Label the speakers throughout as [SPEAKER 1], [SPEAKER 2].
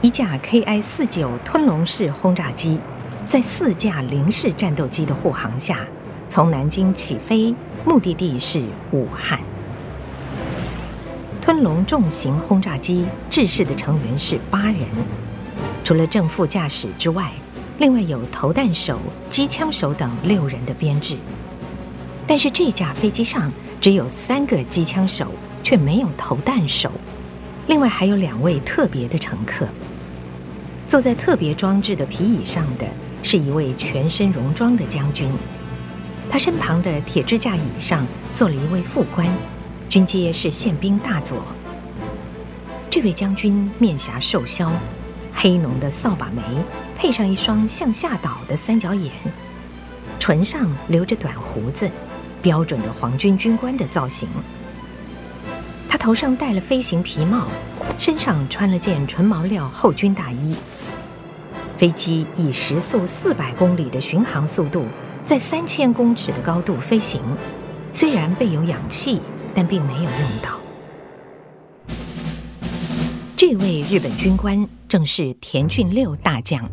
[SPEAKER 1] 一架 KI 四九吞龙式轰炸机，在四架零式战斗机的护航下，从南京起飞，目的地是武汉。吞龙重型轰炸机制式的成员是八人，除了正副驾驶之外，另外有投弹手、机枪手等六人的编制。但是这架飞机上只有三个机枪手，却没有投弹手。另外还有两位特别的乘客。坐在特别装置的皮椅上的是一位全身戎装的将军，他身旁的铁支架椅上坐了一位副官。军阶是宪兵大佐。这位将军面颊瘦削，黑浓的扫把眉，配上一双向下倒的三角眼，唇上留着短胡子，标准的皇军军官的造型。他头上戴了飞行皮帽，身上穿了件纯毛料厚军大衣。飞机以时速四百公里的巡航速度，在三千公尺的高度飞行，虽然备有氧气。但并没有用到。这位日本军官正是田俊六大将，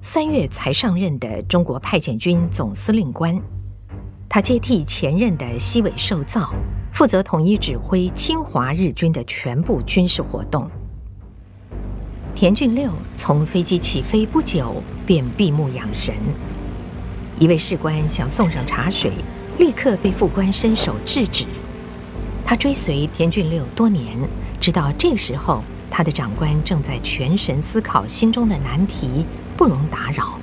[SPEAKER 1] 三月才上任的中国派遣军总司令官。他接替前任的西尾寿造，负责统一指挥侵华日军的全部军事活动。田俊六从飞机起飞不久便闭目养神，一位士官想送上茶水，立刻被副官伸手制止。他追随田俊六多年，知道这时候他的长官正在全神思考心中的难题，不容打扰。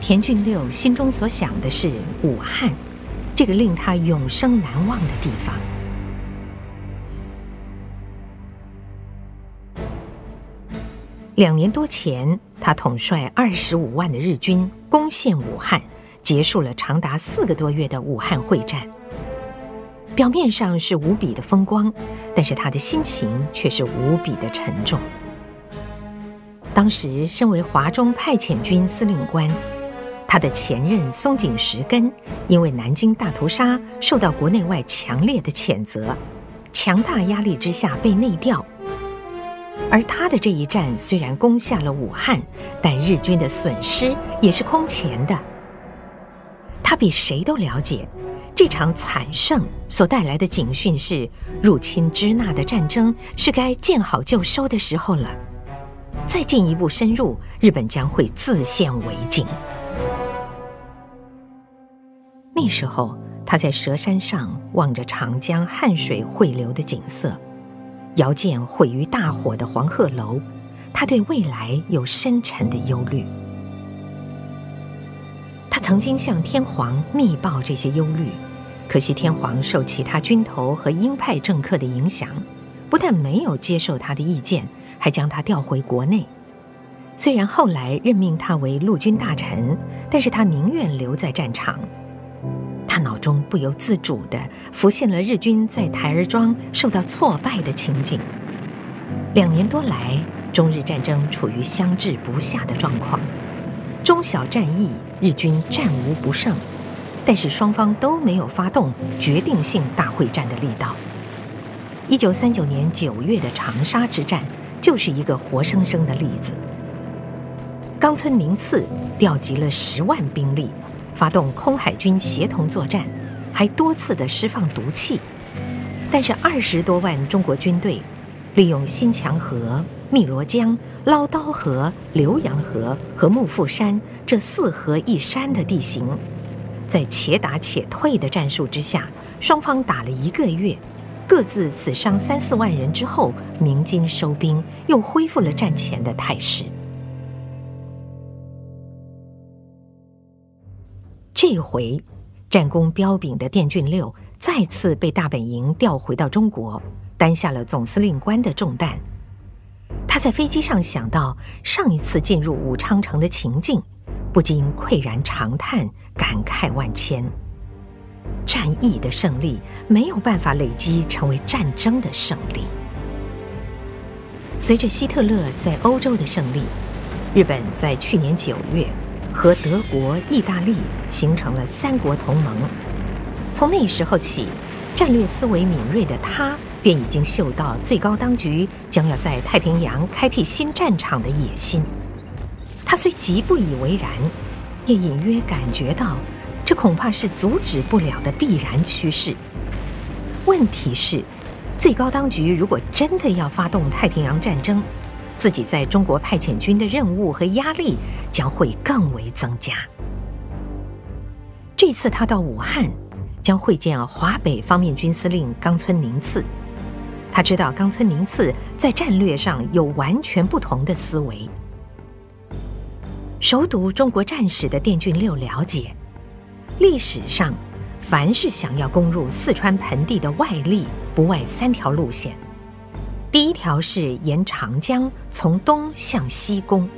[SPEAKER 1] 田俊六心中所想的是武汉，这个令他永生难忘的地方。两年多前，他统帅二十五万的日军攻陷武汉，结束了长达四个多月的武汉会战。表面上是无比的风光，但是他的心情却是无比的沉重。当时身为华中派遣军司令官，他的前任松井石根因为南京大屠杀受到国内外强烈的谴责，强大压力之下被内调。而他的这一战虽然攻下了武汉，但日军的损失也是空前的。他比谁都了解。这场惨胜所带来的警讯是：入侵支那的战争是该见好就收的时候了。再进一步深入，日本将会自陷围境。那时候，他在蛇山上望着长江汉水汇流的景色，遥见毁于大火的黄鹤楼，他对未来有深沉的忧虑。他曾经向天皇密报这些忧虑。可惜天皇受其他军头和鹰派政客的影响，不但没有接受他的意见，还将他调回国内。虽然后来任命他为陆军大臣，但是他宁愿留在战场。脑中不由自主地浮现了日军在台儿庄受到挫败的情景。两年多来，中日战争处于相持不下的状况，中小战役，日军战无不胜。但是双方都没有发动决定性大会战的力道。一九三九年九月的长沙之战就是一个活生生的例子。冈村宁次调集了十万兵力，发动空海军协同作战，还多次的释放毒气。但是二十多万中国军队利用新墙河、汨罗江、捞刀河、浏阳河和幕阜山这四河一山的地形。在且打且退的战术之下，双方打了一个月，各自死伤三四万人之后，鸣金收兵，又恢复了战前的态势。这回，战功彪炳的电俊六再次被大本营调回到中国，担下了总司令官的重担。他在飞机上想到上一次进入武昌城的情境。不禁喟然长叹，感慨万千。战役的胜利没有办法累积成为战争的胜利。随着希特勒在欧洲的胜利，日本在去年九月和德国、意大利形成了三国同盟。从那时候起，战略思维敏锐的他便已经嗅到最高当局将要在太平洋开辟新战场的野心。他虽极不以为然，也隐约感觉到，这恐怕是阻止不了的必然趋势。问题是，最高当局如果真的要发动太平洋战争，自己在中国派遣军的任务和压力将会更为增加。这次他到武汉，将会见华北方面军司令冈村宁次。他知道冈村宁次在战略上有完全不同的思维。熟读中国战史的电俊六了解，历史上凡是想要攻入四川盆地的外力，不外三条路线。第一条是沿长江从东向西攻，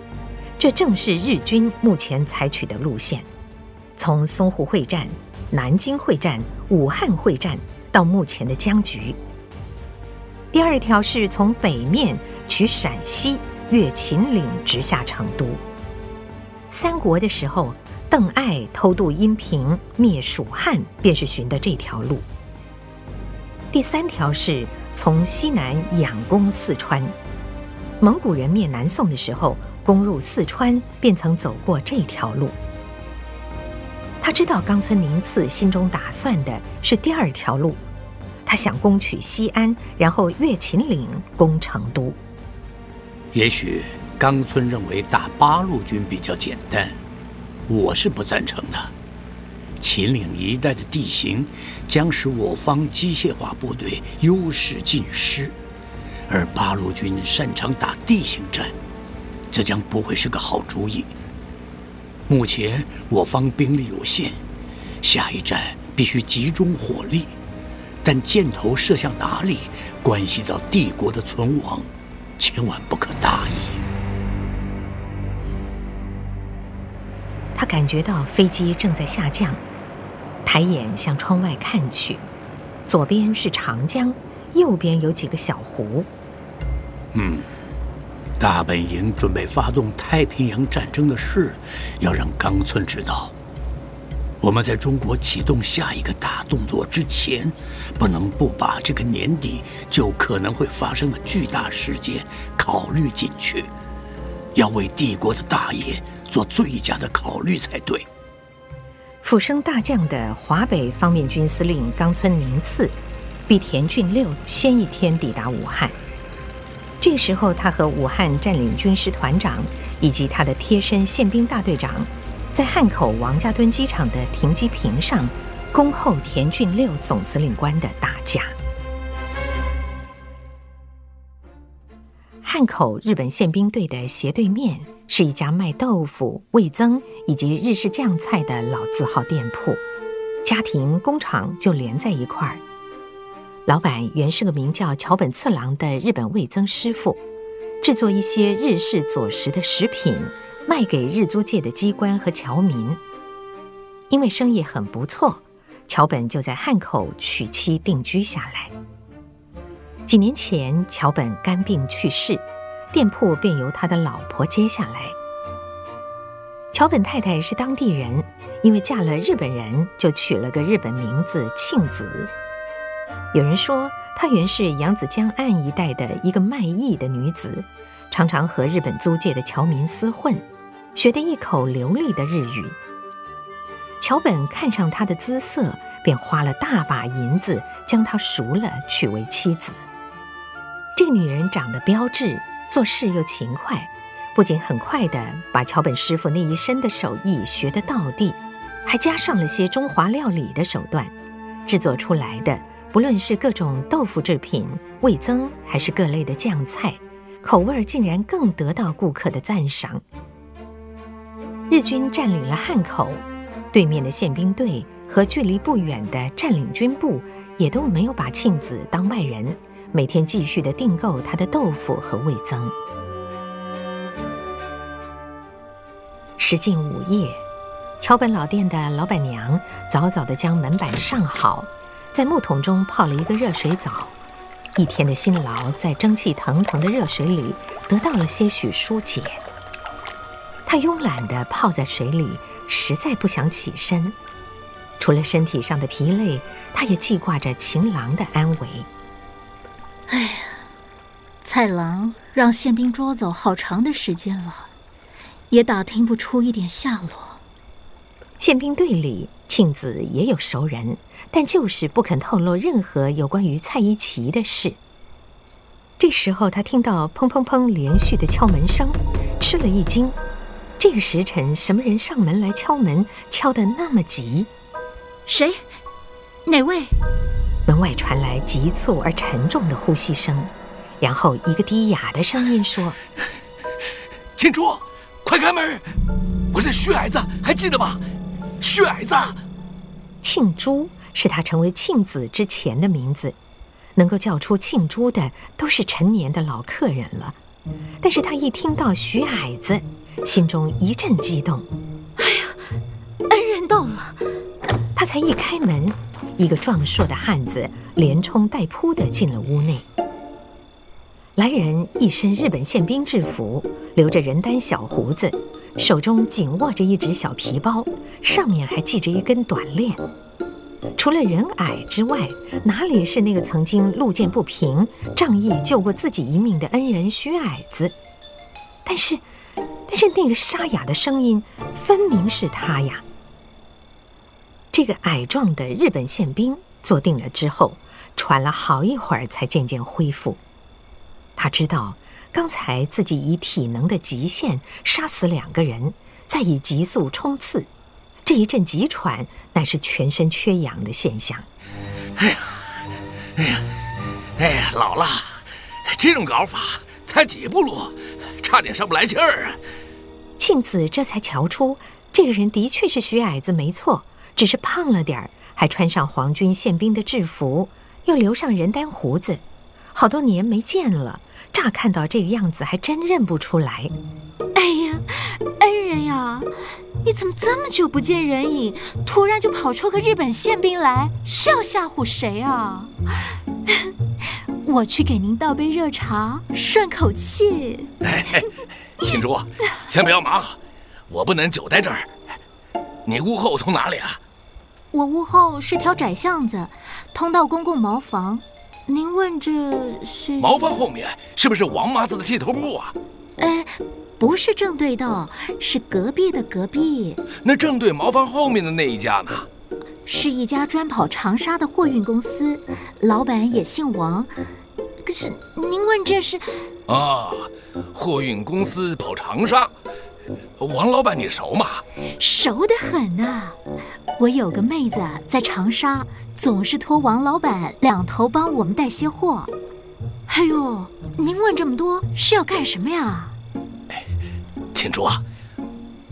[SPEAKER 1] 这正是日军目前采取的路线。从淞沪会战、南京会战、武汉会战到目前的僵局。第二条是从北面取陕西，越秦岭，直下成都。三国的时候，邓艾偷渡阴平，灭蜀汉，便是寻的这条路。第三条是从西南佯攻四川，蒙古人灭南宋的时候，攻入四川，便曾走过这条路。他知道冈村宁次心中打算的是第二条路。他想攻取西安，然后越秦岭攻成都。
[SPEAKER 2] 也许冈村认为打八路军比较简单，我是不赞成的。秦岭一带的地形将使我方机械化部队优势尽失，而八路军擅长打地形战，这将不会是个好主意。目前我方兵力有限，下一站必须集中火力。但箭头射向哪里，关系到帝国的存亡，千万不可大意。
[SPEAKER 1] 他感觉到飞机正在下降，抬眼向窗外看去，左边是长江，右边有几个小湖。
[SPEAKER 2] 嗯，大本营准备发动太平洋战争的事，要让冈村知道。我们在中国启动下一个大动作之前，不能不把这个年底就可能会发生的巨大事件考虑进去，要为帝国的大业做最佳的考虑才对。
[SPEAKER 1] 辅升大将的华北方面军司令冈村宁次，比田俊六先一天抵达武汉。这时候，他和武汉占领军师团长以及他的贴身宪兵大队长。在汉口王家墩机场的停机坪上，恭候田俊六总司令官的大驾。汉口日本宪兵队的斜对面是一家卖豆腐、味增以及日式酱菜的老字号店铺，家庭工厂就连在一块儿。老板原是个名叫桥本次郎的日本味增师傅，制作一些日式佐食的食品。卖给日租界的机关和侨民，因为生意很不错，桥本就在汉口娶妻定居下来。几年前，桥本肝病去世，店铺便由他的老婆接下来。桥本太太是当地人，因为嫁了日本人，就取了个日本名字庆子。有人说，她原是扬子江岸一带的一个卖艺的女子，常常和日本租界的侨民厮混。学得一口流利的日语，桥本看上她的姿色，便花了大把银子将她赎了，娶为妻子。这个女人长得标致，做事又勤快，不仅很快地把桥本师傅那一身的手艺学得到地，还加上了些中华料理的手段，制作出来的不论是各种豆腐制品、味增，还是各类的酱菜，口味竟然更得到顾客的赞赏。日军占领了汉口，对面的宪兵队和距离不远的占领军部也都没有把庆子当外人，每天继续的订购他的豆腐和味增。时近午夜，桥本老店的老板娘早早的将门板上好，在木桶中泡了一个热水澡，一天的辛劳在蒸汽腾腾的热水里得到了些许疏解。他慵懒地泡在水里，实在不想起身。除了身体上的疲累，他也记挂着情郎的安危。
[SPEAKER 3] 哎呀，蔡郎让宪兵捉走好长的时间了，也打听不出一点下落。
[SPEAKER 1] 宪兵队里，庆子也有熟人，但就是不肯透露任何有关于蔡一奇的事。这时候，他听到砰砰砰连续的敲门声，吃了一惊。这个时辰，什么人上门来敲门，敲得那么急？
[SPEAKER 3] 谁？哪位？
[SPEAKER 1] 门外传来急促而沉重的呼吸声，然后一个低哑的声音说：“
[SPEAKER 4] 庆珠，快开门！我是薛矮子，还记得吗？薛矮子。”
[SPEAKER 1] 庆珠是他成为庆子之前的名字。能够叫出庆珠的都是陈年的老客人了，但是他一听到徐矮子，心中一阵激动。
[SPEAKER 3] 哎呀，恩人到了！
[SPEAKER 1] 他才一开门，一个壮硕的汉子连冲带扑的进了屋内。来人一身日本宪兵制服，留着人单小胡子，手中紧握着一只小皮包，上面还系着一根短链。除了人矮之外，哪里是那个曾经路见不平、仗义救过自己一命的恩人徐矮子？但是，但是那个沙哑的声音分明是他呀！这个矮壮的日本宪兵坐定了之后，喘了好一会儿才渐渐恢复。他知道，刚才自己以体能的极限杀死两个人，再以急速冲刺。这一阵急喘，乃是全身缺氧的现象。
[SPEAKER 4] 哎呀，哎呀，哎呀，老了，这种搞法才几步路，差点上不来气儿啊！
[SPEAKER 1] 庆子这才瞧出，这个人的确是徐矮子，没错，只是胖了点儿，还穿上皇军宪兵的制服，又留上人单胡子，好多年没见了，乍看到这个样子，还真认不出来。
[SPEAKER 3] 哎呀，恩人呀！你怎么这么久不见人影，突然就跑出个日本宪兵来，是要吓唬谁啊？我去给您倒杯热茶，顺口气。
[SPEAKER 4] 哎，庆珠，先不要忙，我不能久待这儿。你屋后通哪里啊？
[SPEAKER 3] 我屋后是条窄巷子，通到公共茅房。您问这是？
[SPEAKER 4] 茅房后面是不是王麻子的剃头铺啊？
[SPEAKER 3] 哎。不是正对道，是隔壁的隔壁。
[SPEAKER 4] 那正对茅房后面的那一家呢？
[SPEAKER 3] 是一家专跑长沙的货运公司，老板也姓王。可是您问这是？
[SPEAKER 4] 啊，货运公司跑长沙，王老板你熟吗？
[SPEAKER 3] 熟得很呐。我有个妹子在长沙，总是托王老板两头帮我们带些货。哎呦，您问这么多是要干什么呀？
[SPEAKER 4] 庆珠，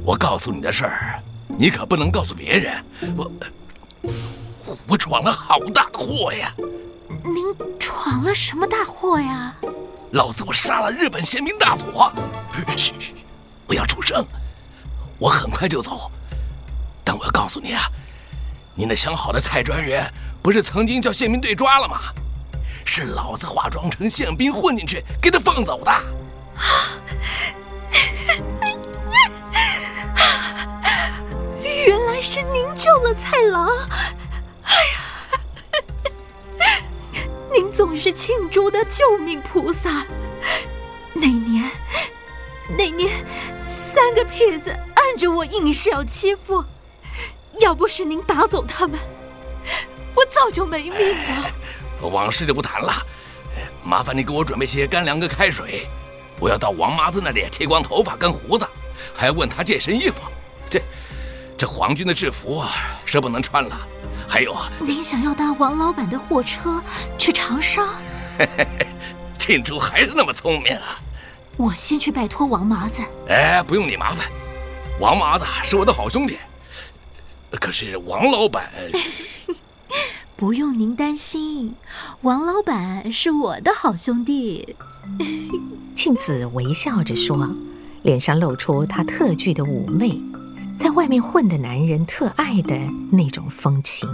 [SPEAKER 4] 我告诉你的事儿，你可不能告诉别人。我我闯了好大的祸呀！
[SPEAKER 3] 您闯了什么大祸呀？
[SPEAKER 4] 老子我杀了日本宪兵大佐！嘘，不要出声，我很快就走。但我要告诉你啊，你那相好的蔡专员不是曾经叫宪兵队抓了吗？是老子化妆成宪兵混进去，给他放走的。
[SPEAKER 3] 原来是您救了蔡郎，您总是庆珠的救命菩萨。那年，那年三个痞子按着我，硬是要欺负，要不是您打走他们，我早就没命了。
[SPEAKER 4] 往事就不谈了，麻烦你给我准备些干粮跟开水，我要到王麻子那里剃光头发跟胡子，还要问他借身衣服。这。这皇军的制服是不能穿了，还有啊，
[SPEAKER 3] 您想要搭王老板的货车去长沙？
[SPEAKER 4] 庆珠还是那么聪明啊！
[SPEAKER 3] 我先去拜托王麻子。
[SPEAKER 4] 哎，不用你麻烦，王麻子是我的好兄弟。可是王老板，
[SPEAKER 3] 不用您担心，王老板是我的好兄弟。
[SPEAKER 1] 庆子微笑着说，脸上露出她特具的妩媚。在外面混的男人特爱的那种风情。